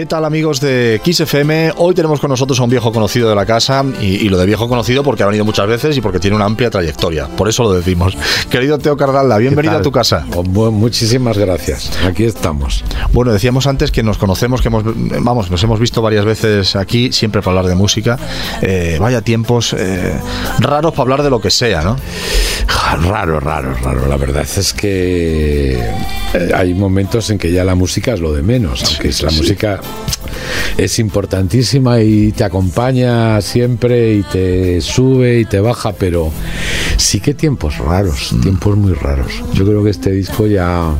¿Qué tal amigos de XFM? Hoy tenemos con nosotros a un viejo conocido de la casa y, lo de viejo conocido porque ha venido muchas veces y porque tiene una amplia trayectoria. Por eso lo decimos. Querido Teo Cardalda, bienvenido a tu casa. Oh, muchísimas gracias. Aquí estamos. Bueno, decíamos antes que nos conocemos, que hemos, vamos, nos hemos visto varias veces aquí, siempre para hablar de música. Eh, vaya tiempos eh, raros para hablar de lo que sea, ¿no? Raro, raro, raro. La verdad es que eh, hay momentos en que ya la música es lo de menos, aunque es la música es importantísima y te acompaña siempre y te sube y te baja, pero sí que tiempos raros, mm. tiempos muy raros. Yo creo que este disco ya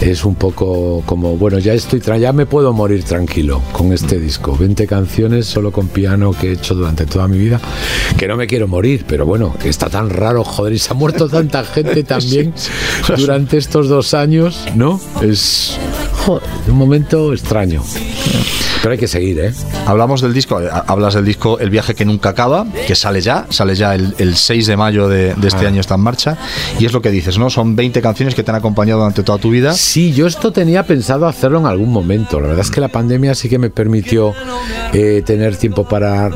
es un poco como, bueno, ya estoy, ya me puedo morir tranquilo con este disco. 20 canciones solo con piano que he hecho durante toda mi vida, que no me quiero morir, pero bueno, que está tan raro, joder, y se ha muerto tanta gente también durante estos dos años, ¿no? Es un momento extraño. Hay que seguir, ¿eh? Hablamos del disco, eh, hablas del disco El viaje que nunca acaba, que sale ya, sale ya el, 6 de mayo de, este ah. año, está en marcha. Y es lo que dices, ¿no? Son 20 canciones que te han acompañado durante toda tu vida. Sí, yo esto tenía pensado hacerlo en algún momento. La verdad es que la pandemia sí que me permitió eh, tener tiempo para,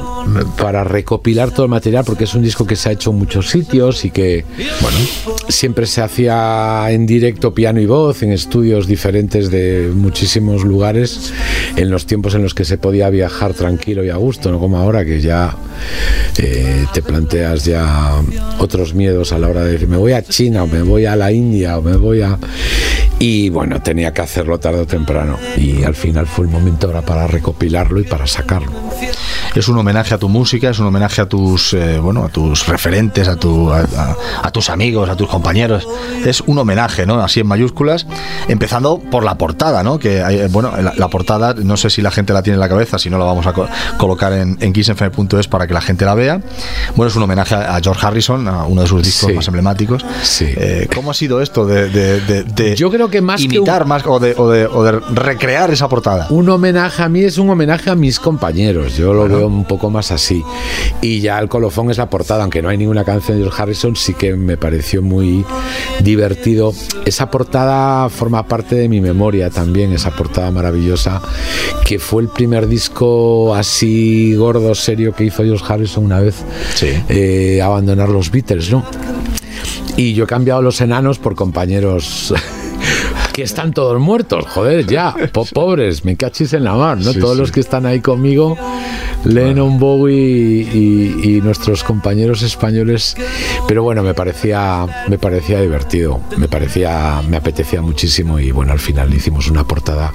para recopilar todo el material, porque es un disco que se ha hecho en muchos sitios y que, bueno, siempre se hacía en directo piano y voz, en estudios diferentes de muchísimos lugares, en los tiempos en los que se podía viajar tranquilo y a gusto, no como ahora que ya eh, te planteas ya otros miedos a la hora de decir me voy a China o me voy a la India o me voy a... Y bueno, tenía que hacerlo tarde o temprano y al final fue el momento ahora para recopilarlo y para sacarlo es un homenaje a tu música, es un homenaje a tus, eh, bueno, a tus referentes, a, tu, a, tus amigos, a tus compañeros. Es un homenaje, ¿no? Así en mayúsculas, empezando por la portada, ¿no? Que, hay, bueno, la, portada, no sé si la gente la tiene en la cabeza, si no la vamos a colocar en, en kissfm.es para que la gente la vea. Bueno, es un homenaje a George Harrison, a uno de sus discos más emblemáticos. Sí. Eh, ¿Cómo ha sido esto de, Yo creo que más imitar más o de, o de, recrear esa portada? Un homenaje a mí es un homenaje a mis compañeros. Yo lo veo un poco más así. Y ya el colofón es la portada, aunque no hay ninguna canción de George Harrison, sí que me pareció muy divertido. Esa portada forma parte de mi memoria también, esa portada maravillosa, que fue el primer disco así gordo, serio que hizo George Harrison una vez, eh, abandonar los Beatles, ¿no? Y yo he cambiado los enanos por compañeros que están todos muertos, joder, ya, pobres, me cachis en la mar, ¿no? Todos los que están ahí conmigo Lennon, Bowie y, nuestros compañeros españoles. Pero bueno, me parecía, me parecía divertido, me parecía, me apetecía muchísimo y bueno, al final hicimos una portada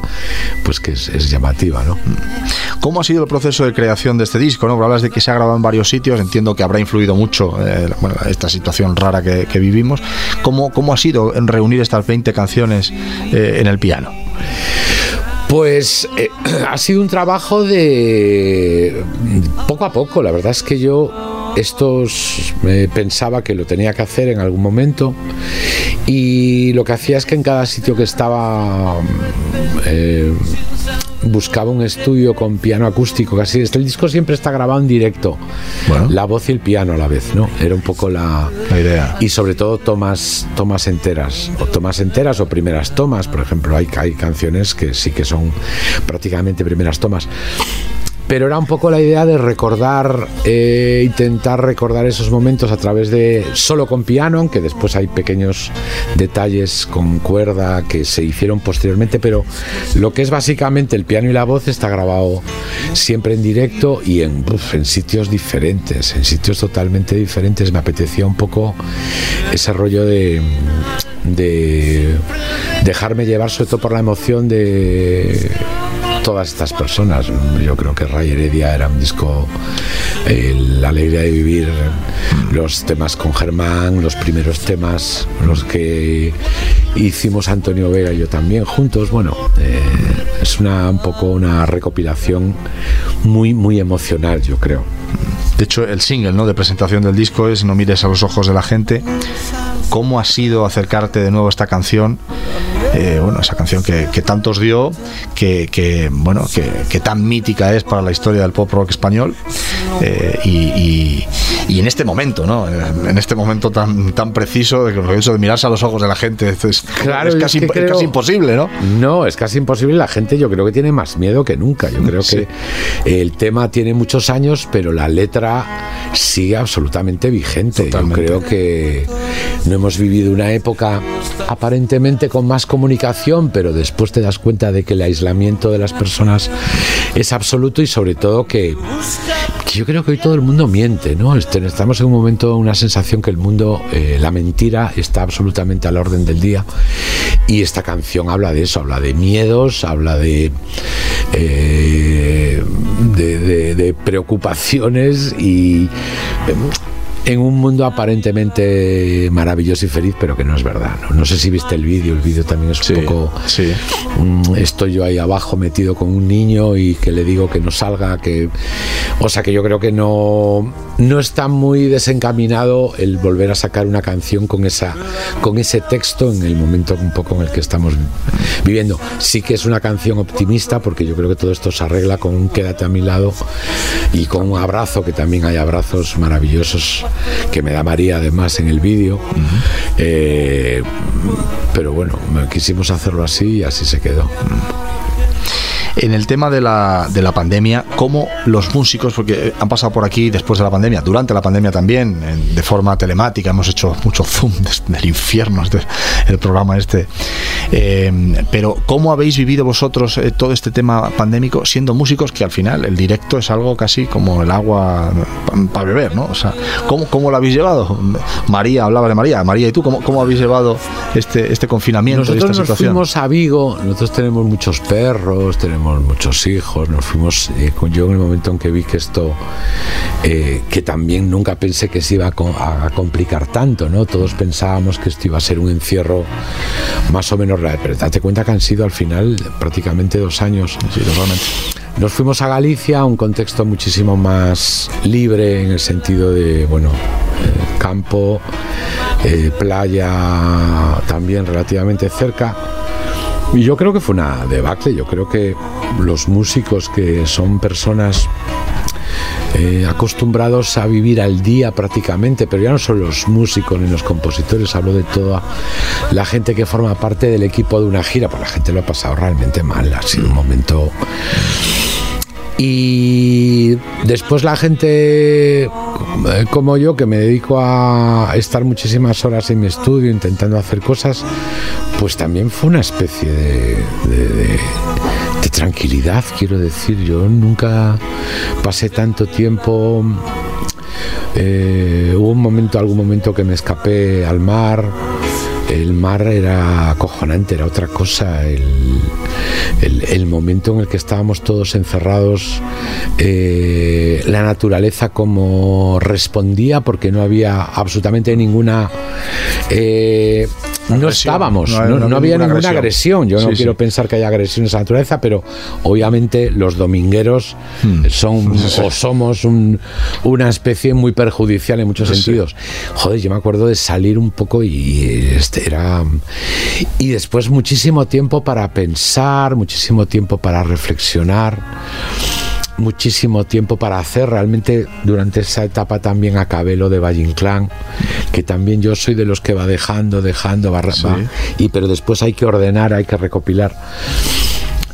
pues que es, llamativa, ¿no? ¿Cómo ha sido el proceso de creación de este disco? ¿no? Hablas de que se ha grabado en varios sitios, entiendo que habrá influido mucho eh, esta situación rara que, vivimos. ¿Cómo, ¿Cómo ha sido en reunir estas 20 canciones eh, en el piano? Pues eh, ha sido un trabajo de poco a poco. La verdad es que yo estos pensaba que lo tenía que hacer en algún momento y lo que hacía es que en cada sitio que estaba eh, buscaba un estudio con piano acústico, casi. El disco siempre está grabado en directo, la voz y el piano a la vez, ¿no? Era un poco la, idea. Y sobre todo tomas, tomas enteras, o tomas enteras o primeras tomas, por ejemplo, hay, hay canciones que sí que son prácticamente primeras tomas pero era un poco la idea de recordar, eh, intentar recordar esos momentos a través de solo con piano, aunque después hay pequeños detalles con cuerda que se hicieron posteriormente, pero lo que es básicamente el piano y la voz está grabado siempre en directo y en, sitios diferentes, en sitios totalmente diferentes. Me apetecía un poco ese rollo de, de dejarme llevar sobre todo por la emoción de todas estas personas. Yo creo que Ray Heredia era un disco, eh, la alegría de vivir, los temas con Germán, los primeros temas, los que hicimos Antonio Vega y yo también juntos. Bueno, eh, es una, un poco una recopilación muy, muy emocional, yo creo. De hecho, el single ¿no? de presentación del disco es No mires a los ojos de la gente. ¿Cómo ha sido acercarte de nuevo a esta canción? Eh, bueno, esa canción que, que tantos dio, que, bueno, que, tan mítica es para la historia del pop rock español. Eh, y en este momento, ¿no? En este momento tan, tan preciso de de mirarse a los ojos de la gente es, claro, es, casi, casi, imposible, ¿no? No, es casi imposible. La gente yo creo que tiene más miedo que nunca. Yo creo que el tema tiene muchos años, pero la letra sigue absolutamente vigente. Yo creo que no hemos vivido una época aparentemente con más comunicación, pero después te das cuenta de que el aislamiento de las personas es absoluto y sobre todo que, yo creo que hoy todo el mundo miente, ¿no? Este, estamos en un momento, una sensación que el mundo, eh, la mentira está absolutamente al orden del día y esta canción habla de eso, habla de miedos, habla de, eh, de, preocupaciones y en un mundo aparentemente maravilloso y feliz, pero que no es verdad. No, sé si viste el vídeo, el vídeo también es un poco... Sí. Estoy yo ahí abajo metido con un niño y que le digo que no salga, que... O sea que yo creo que no, no está muy desencaminado el volver a sacar una canción con, esa, con ese texto en el momento un poco en el que estamos viviendo. Sí que es una canción optimista porque yo creo que todo esto se arregla con un quédate a mi lado y con un abrazo, que también hay abrazos maravillosos que me da María además en el vídeo. Eh, pero bueno, quisimos hacerlo así y así se quedó en el tema de la, de la pandemia, cómo los músicos, porque han pasado por aquí después de la pandemia, durante la pandemia también, de forma telemática, hemos hecho mucho zoom del infierno, este, el programa este. Eh, pero, ¿cómo habéis vivido vosotros eh, todo este tema pandémico siendo músicos que al final el directo es algo casi como el agua para beber, ¿no? O sea, ¿cómo, ¿cómo, lo habéis llevado? María, hablaba de María. María, ¿y tú cómo, cómo habéis llevado este, este confinamiento nosotros y esta situación? Nosotros fuimos a Vigo, nosotros tenemos muchos perros, tenemos muchos hijos, nos fuimos, eh, yo en el momento en que vi que esto, eh, que también nunca pensé que se iba a, complicar tanto, ¿no? Todos pensábamos que esto iba a ser un encierro más o menos real, pero date cuenta que han sido al final prácticamente dos años. Nos fuimos a Galicia, un contexto muchísimo más libre en el sentido de, bueno, eh, campo, playa también relativamente cerca y yo creo que fue una debacle, yo creo que los músicos que son personas eh, acostumbrados a vivir al día prácticamente, pero ya no son los músicos ni los compositores, hablo de toda la gente que forma parte del equipo de una gira, pues la gente lo ha pasado realmente mal, ha sido un momento... Y después la gente como yo, que me dedico a estar muchísimas horas en mi estudio intentando hacer cosas, pues también fue una especie de, tranquilidad, quiero decir. Yo nunca pasé tanto tiempo. Eh, hubo un momento, algún momento que me escapé al mar. El mar era acojonante, era otra cosa. El, momento en el que estábamos todos encerrados, eh, la naturaleza como respondía, porque no había absolutamente ninguna eh, no estábamos, no, había ninguna agresión. Yo no quiero pensar que haya agresión en esa naturaleza, pero obviamente los domingueros hmm. son o somos una especie muy perjudicial en muchos sentidos. Joder, yo me acuerdo de salir un poco y este era y después muchísimo tiempo para pensar, muchísimo tiempo para reflexionar muchísimo tiempo para hacer. Realmente durante esa etapa también acabé lo de Valle Inclán, que también yo soy de los que va dejando, dejando, va, y pero después hay que ordenar, hay que recopilar.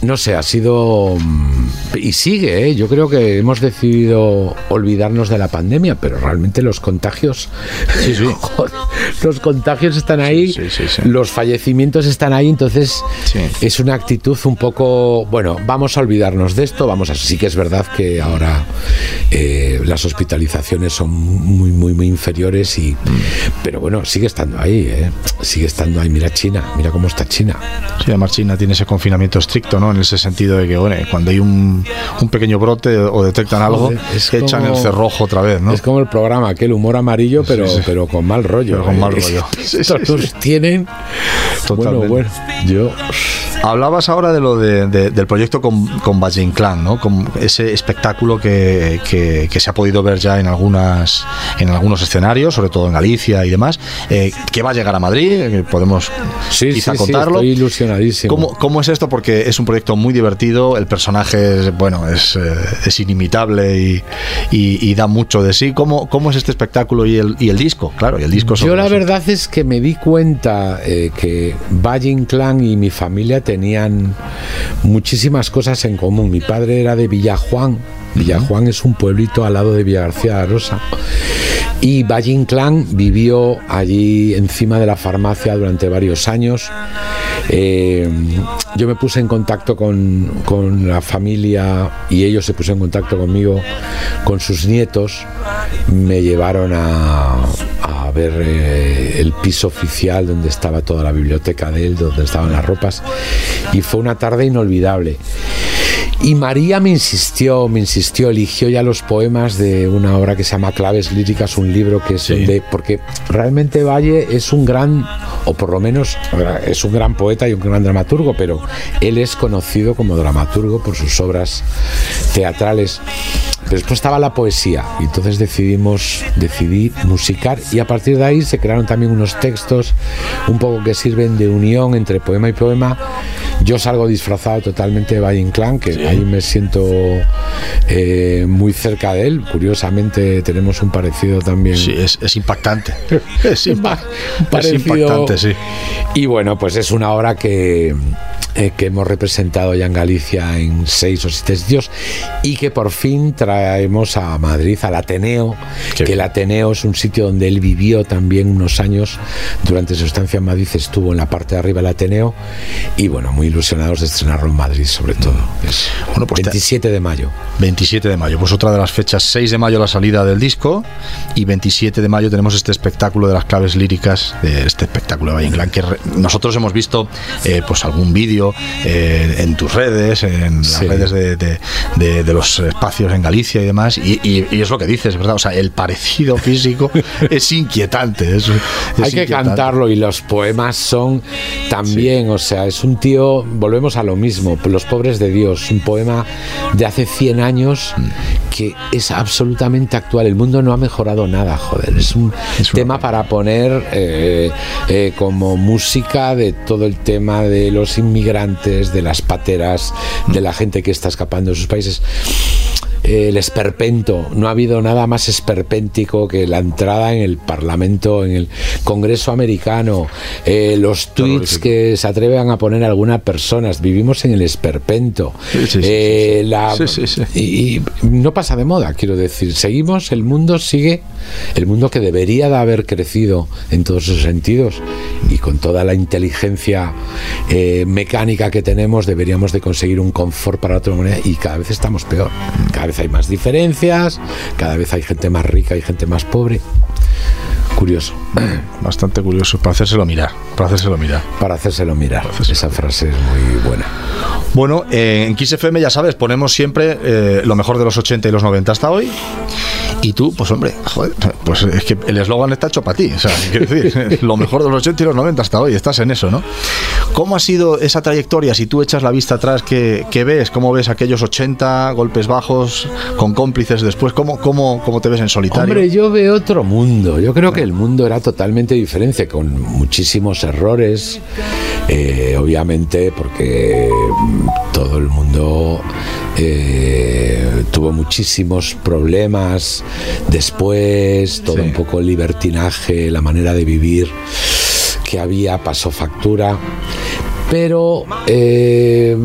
No sé, ha sido mm, y sigue, ¿eh? yo creo que hemos decidido olvidarnos de la pandemia, pero realmente los contagios, sí, sí. los contagios están ahí, los fallecimientos están ahí, entonces es una actitud un poco, bueno, vamos a olvidarnos de esto, vamos a, sí que es verdad que ahora eh, las hospitalizaciones son muy, muy, muy inferiores y, mm. pero bueno, sigue estando ahí, ¿eh? sigue estando ahí. Mira China, mira cómo está China. Sí, además China tiene ese confinamiento estricto, ¿no? En ese sentido de que, bueno, cuando hay un un, pequeño brote o detectan algo, es echan el cerrojo otra vez, ¿no? Es como el programa, aquel humor amarillo, pero, pero con mal rollo. con mal ¿eh? rollo. Estos tienen. Bueno, bueno, yo. Hablabas ahora de lo de, del proyecto con, con Valle Clan, ¿no? Con ese espectáculo que, que, se ha podido ver ya en algunas en algunos escenarios, sobre todo en Galicia y demás, eh, que va a llegar a Madrid, podemos sí, quizá contarlo. estoy ilusionadísimo. ¿Cómo, ¿Cómo, es esto? Porque es un proyecto proyecto muy divertido, el personaje, bueno, es, eh, es inimitable y, y, da mucho de sí. ¿Cómo, cómo es este espectáculo y el, y el disco? Claro, y el disco Yo la verdad es que me di cuenta eh, que Valle Inclán y mi familia tenían muchísimas cosas en común. Mi padre era de Villajuan, Villajuan es un pueblito al lado de Villa García de Rosa. Y Valle Inclán vivió allí encima de la farmacia durante varios años. Eh, yo me puse en contacto con, la familia y ellos se pusieron en contacto conmigo, con sus nietos. Me llevaron a, ver eh, el piso oficial donde estaba toda la biblioteca de él, donde estaban las ropas. Y fue una tarde inolvidable. Y María me insistió, me insistió, eligió ya los poemas de una obra que se llama Claves Líricas, un libro que es de. Porque realmente Valle es un gran, o por lo menos es un gran poeta y un gran dramaturgo, pero él es conocido como dramaturgo por sus obras teatrales. Después estaba la poesía y entonces decidimos, decidí musicar y a partir de ahí se crearon también unos textos un poco que sirven de unión entre poema y poema. Yo salgo disfrazado totalmente de Valle Inclán, que ahí me siento eh, muy cerca de él. Curiosamente tenemos un parecido también. Sí, es, impactante. es, impactante, sí. Y bueno, pues es una obra que eh, que hemos representado ya en Galicia en seis o siete sitios y que por fin traemos a Madrid, al Ateneo, que el Ateneo es un sitio donde él vivió también unos años. Durante su estancia en Madrid estuvo en la parte de arriba del Ateneo y bueno, muy ilusionados de estrenarlo en Madrid sobre todo. Es bueno, pues 27 de mayo. 27 de mayo, pues otra de las fechas, 6 de mayo la salida del disco y 27 de mayo tenemos este espectáculo de las claves líricas, de este espectáculo de Valle que nosotros hemos visto eh, pues algún vídeo eh, en tus redes, en las redes de, los espacios en Galicia y demás, y, es lo que dices, ¿verdad? O sea, el parecido físico es inquietante. Hay que cantarlo y los poemas son también, o sea, es un tío, volvemos a lo mismo, Los pobres de Dios, un poema de hace 100 años que es absolutamente actual. El mundo no ha mejorado nada, joder. Es un tema para poner eh, eh, como música de todo el tema de los inmigrantes de las pateras, de la gente que está escapando de sus países el esperpento. No ha habido nada más esperpéntico que la entrada en el Parlamento, en el Congreso americano, eh, los tweets que se atreven a poner algunas personas. Vivimos en el esperpento. y, no pasa de moda, quiero decir. Seguimos, el mundo sigue, el mundo que debería de haber crecido en todos sus sentidos y con toda la inteligencia eh, mecánica que tenemos deberíamos de conseguir un confort para otra humanidad y cada vez estamos peor. Cada vez hay más diferencias, cada vez hay gente más rica y gente más pobre. Curioso. Bastante curioso, para hacérselo mirar. Para hacérselo mirar. Para hacérselo mirar. Esa frase es muy buena. Bueno, en XFM ya sabes, ponemos siempre eh, lo mejor de los 80 y los 90 hasta hoy. Y tú, pues hombre, joder, pues es que el eslogan está hecho para ti. O decir, lo mejor de los 80 y los 90 hasta hoy, estás en eso, ¿no? ¿Cómo ha sido esa trayectoria? Si tú echas la vista atrás, ¿qué, ves? ¿Cómo ves aquellos 80 golpes bajos con cómplices después? ¿Cómo, cómo, cómo te ves en solitario? Hombre, yo veo otro mundo. Yo creo que el mundo era totalmente diferente, con muchísimos errores, eh, obviamente, porque todo el mundo eh, tuvo muchísimos problemas después, todo un poco el libertinaje, la manera de vivir que había pasó factura. Pero eh,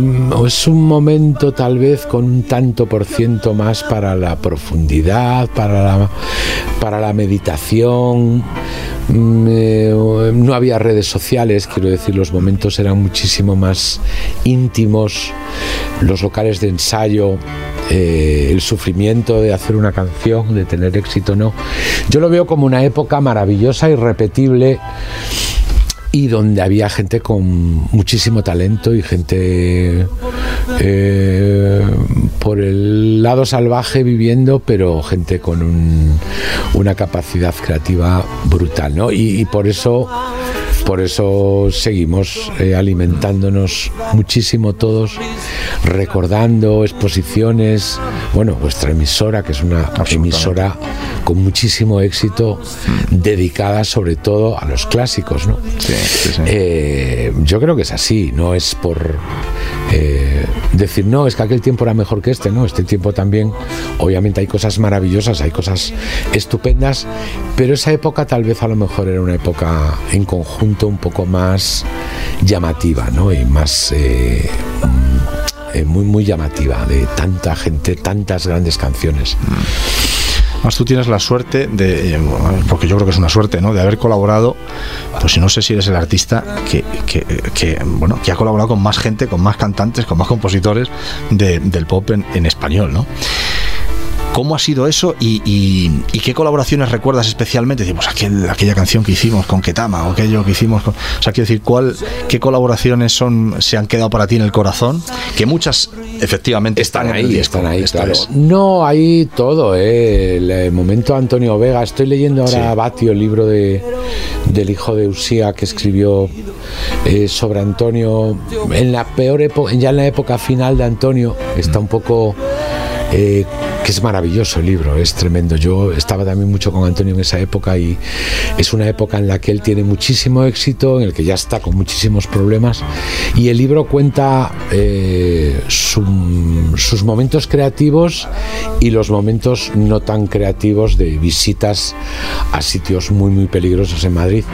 es un momento tal vez con un tanto por ciento más para la profundidad, para la, para la meditación. Mm, eh, no había redes sociales, quiero decir, los momentos eran muchísimo más íntimos, los locales de ensayo, eh, el sufrimiento de hacer una canción, de tener éxito, no. Yo lo veo como una época maravillosa, irrepetible y donde había gente con muchísimo talento y gente eh, por el lado salvaje viviendo, pero gente con una capacidad creativa brutal, ¿no? y por eso por eso seguimos eh, alimentándonos muchísimo todos, recordando exposiciones. Bueno, vuestra emisora, que es una emisora con muchísimo éxito, dedicada sobre todo a los clásicos, ¿no? Eh, yo creo que es así, no es por eh, decir, no, es que aquel tiempo era mejor que este, no, este tiempo también, obviamente hay cosas maravillosas, hay cosas estupendas, pero esa época tal vez a lo mejor era una época en conjunto un poco más llamativa, ¿no? Y más... Eh, mm, muy muy llamativa de tanta gente, tantas grandes canciones. Más tú tienes la suerte de, eh, porque yo creo que es una suerte, ¿no? De haber colaborado, pues no sé si eres el artista que, que, bueno, que ha colaborado con más gente, con más cantantes, con más compositores del pop en, en español, ¿no? ¿Cómo ha sido eso y, qué colaboraciones recuerdas especialmente? Decimos, aquel, aquella canción que hicimos con Ketama o aquello que hicimos con... O sea, quiero decir, ¿cuál, ¿qué colaboraciones son, se han quedado para ti en el corazón? Que muchas efectivamente están, ahí, están ahí, claro. No, hay todo, ¿eh? el, momento Antonio Vega. Estoy leyendo ahora a Batio, el libro de, del hijo de Usía que escribió eh, sobre Antonio en la peor época, ya en la época final de Antonio, está un poco... Eh, es maravilloso el libro, es tremendo. Yo estaba también mucho con Antonio en esa época y es una época en la que él tiene muchísimo éxito, en el que ya está con muchísimos problemas y el libro cuenta eh, sus momentos creativos y los momentos no tan creativos de visitas a sitios muy muy peligrosos en Madrid.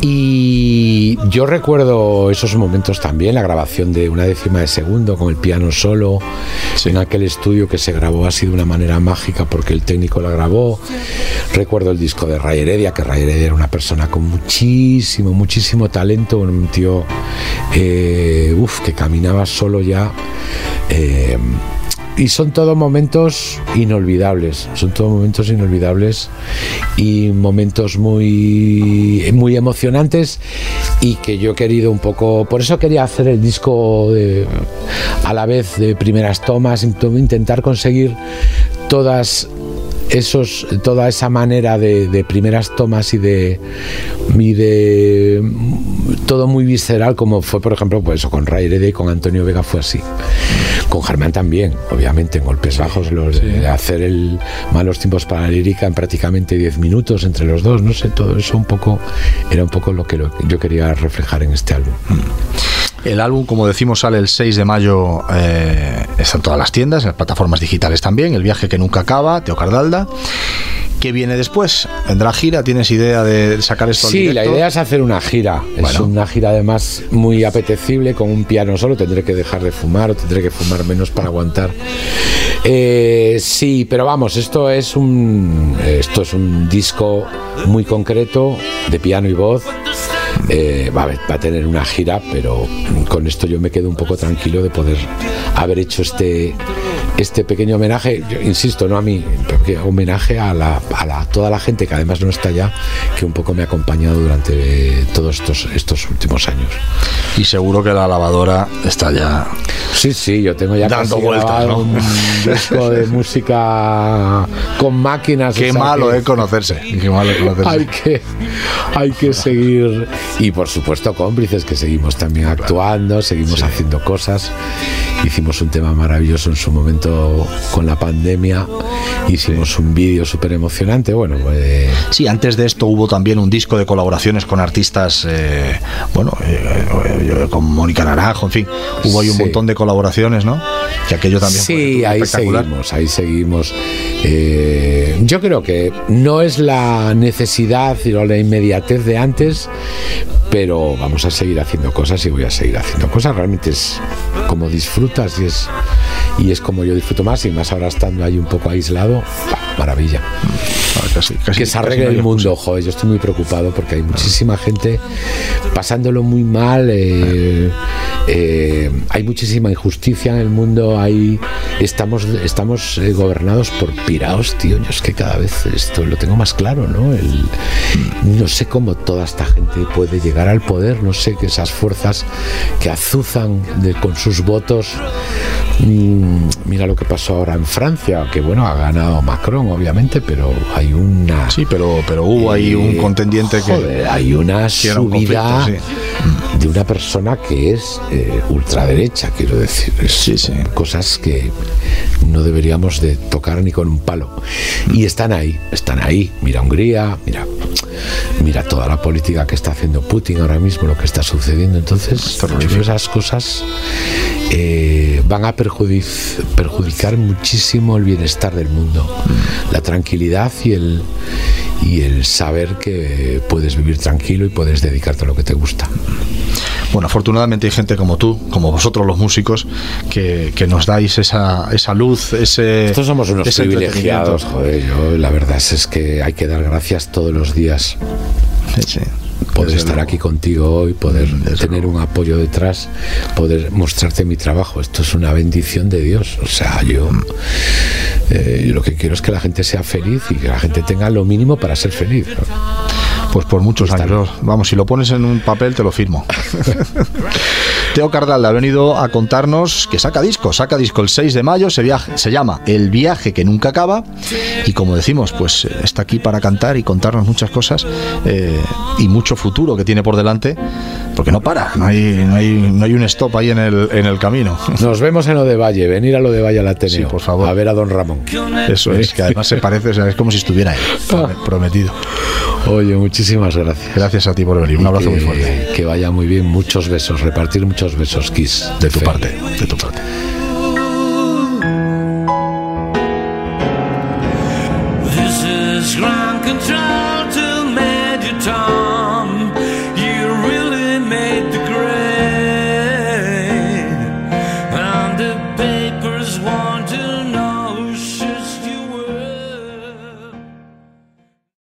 Y yo recuerdo esos momentos también, la grabación de una décima de segundo con el piano solo, en aquel estudio que se grabó así de una manera mágica porque el técnico la grabó. Recuerdo el disco de Ray Heredia, que Ray Heredia era una persona con muchísimo, muchísimo talento, un tío eh, que caminaba solo ya. Eh, y son todos momentos inolvidables, son todos momentos inolvidables y momentos muy, muy emocionantes y que yo he querido un poco, por eso quería hacer el disco a la vez de primeras tomas, intentar conseguir todas esos, toda esa manera de, primeras tomas y de, y de todo muy visceral como fue por ejemplo pues con Ray y con Antonio Vega fue así. Con Germán también, obviamente, en golpes bajos, los de hacer el malos tiempos para la lírica en prácticamente 10 minutos entre los dos, no sé, todo eso un poco era un poco lo que yo quería reflejar en este álbum. El álbum, como decimos, sale el 6 de mayo, eh, está en todas las tiendas, en las plataformas digitales también, El viaje que nunca acaba, Teo Cardalda. ¿Qué viene después? ¿Vendrá gira? ¿Tienes idea de sacar esto Sí, la idea es hacer una gira. Es una gira además muy apetecible con un piano solo. Tendré que dejar de fumar o tendré que fumar menos para aguantar. Eh, sí, pero vamos, esto es un esto es un disco muy concreto de piano y voz. Eh, va, va, a tener una gira, pero con esto yo me quedo un poco tranquilo de poder haber hecho este este pequeño homenaje, yo insisto, no a mí, homenaje a, la, a toda la gente que además no está ya, que un poco me ha acompañado durante todos estos, estos últimos años. Y seguro que la lavadora está ya. Sí, sí, yo tengo ya dando vueltas, ¿no? un disco de música con máquinas. Qué malo es conocerse. Qué malo conocerse. Hay que, hay que seguir. Y por supuesto, cómplices que seguimos también actuando, seguimos haciendo cosas. Hicimos un tema maravilloso en su momento con la pandemia. Hicimos un vídeo súper emocionante. Bueno, pues. Sí, antes de esto hubo también un disco de colaboraciones con artistas, eh, bueno, eh, con Mónica Naranjo, en fin. Hubo ahí un montón de colaboraciones, ¿no? Que aquello también sí, ahí seguimos, ahí seguimos. Eh, yo creo que no es la necesidad y la inmediatez de antes, pero vamos a seguir haciendo cosas y voy a seguir haciendo cosas. Realmente es como disfrutas y es, y es como yo disfruto más y más ahora estando ahí un poco aislado, maravilla. Ah, que se arregle el mundo, joder, yo estoy muy preocupado porque hay muchísima gente pasándolo muy mal, eh, eh, hay muchísima injusticia en el mundo, hay, estamos, estamos eh, gobernados por piraos, tío, yo es que cada vez esto lo tengo más claro, ¿no? El, no sé cómo toda esta gente puede llegar al poder, no sé que esas fuerzas que azuzan con sus votos Mm, mira lo que pasó ahora en Francia, que bueno, ha ganado Macron, obviamente, pero hay una. Sí, pero, pero hubo ahí un eh, contendiente que. Hay una subida de una persona que es eh, ultraderecha, quiero decir. sí, sí. Cosas que no deberíamos de tocar ni con un palo. Y están ahí, están ahí. Mira Hungría, mira mira toda la política que está haciendo Putin ahora mismo, lo que está sucediendo. Entonces, esas cosas eh, van a perjudicar muchísimo el bienestar del mundo, mm. la tranquilidad y el y el saber que puedes vivir tranquilo y puedes dedicarte a lo que te gusta. Bueno, afortunadamente hay gente como tú, como vosotros los músicos, que, nos dais esa, esa luz, ese. Estos somos unos privilegiados, joder. Yo, la verdad es que hay que dar gracias todos los días. Sí, poder estar aquí contigo hoy, poder tener un apoyo detrás, poder mostrarte mi trabajo. Esto es una bendición de Dios. O sea, yo, eh, lo que quiero es que la gente sea feliz y que la gente tenga lo mínimo para ser feliz. Pues por muchos años. Vamos, si lo pones en un papel, te lo firmo. Teo Cardal ha venido a contarnos que saca disco, saca disco el 6 de mayo, se, se llama El viaje que nunca acaba y como decimos, pues eh, está aquí para cantar y contarnos muchas cosas eh, y mucho futuro que tiene por delante, porque no para, no hay, no hay, no hay un stop ahí en el, en el camino. Nos vemos en lo de Valle, venir a lo de Valle al Ateneo, por favor. a ver a don Ramón. Eso es, que además se parece, es como si estuviera ahí, prometido. Oye, muchísimas gracias. Gracias a ti por venir, un abrazo muy fuerte. Que vaya muy bien, muchos besos, repartir muchos besos, Kiss. De, tu parte, de tu parte.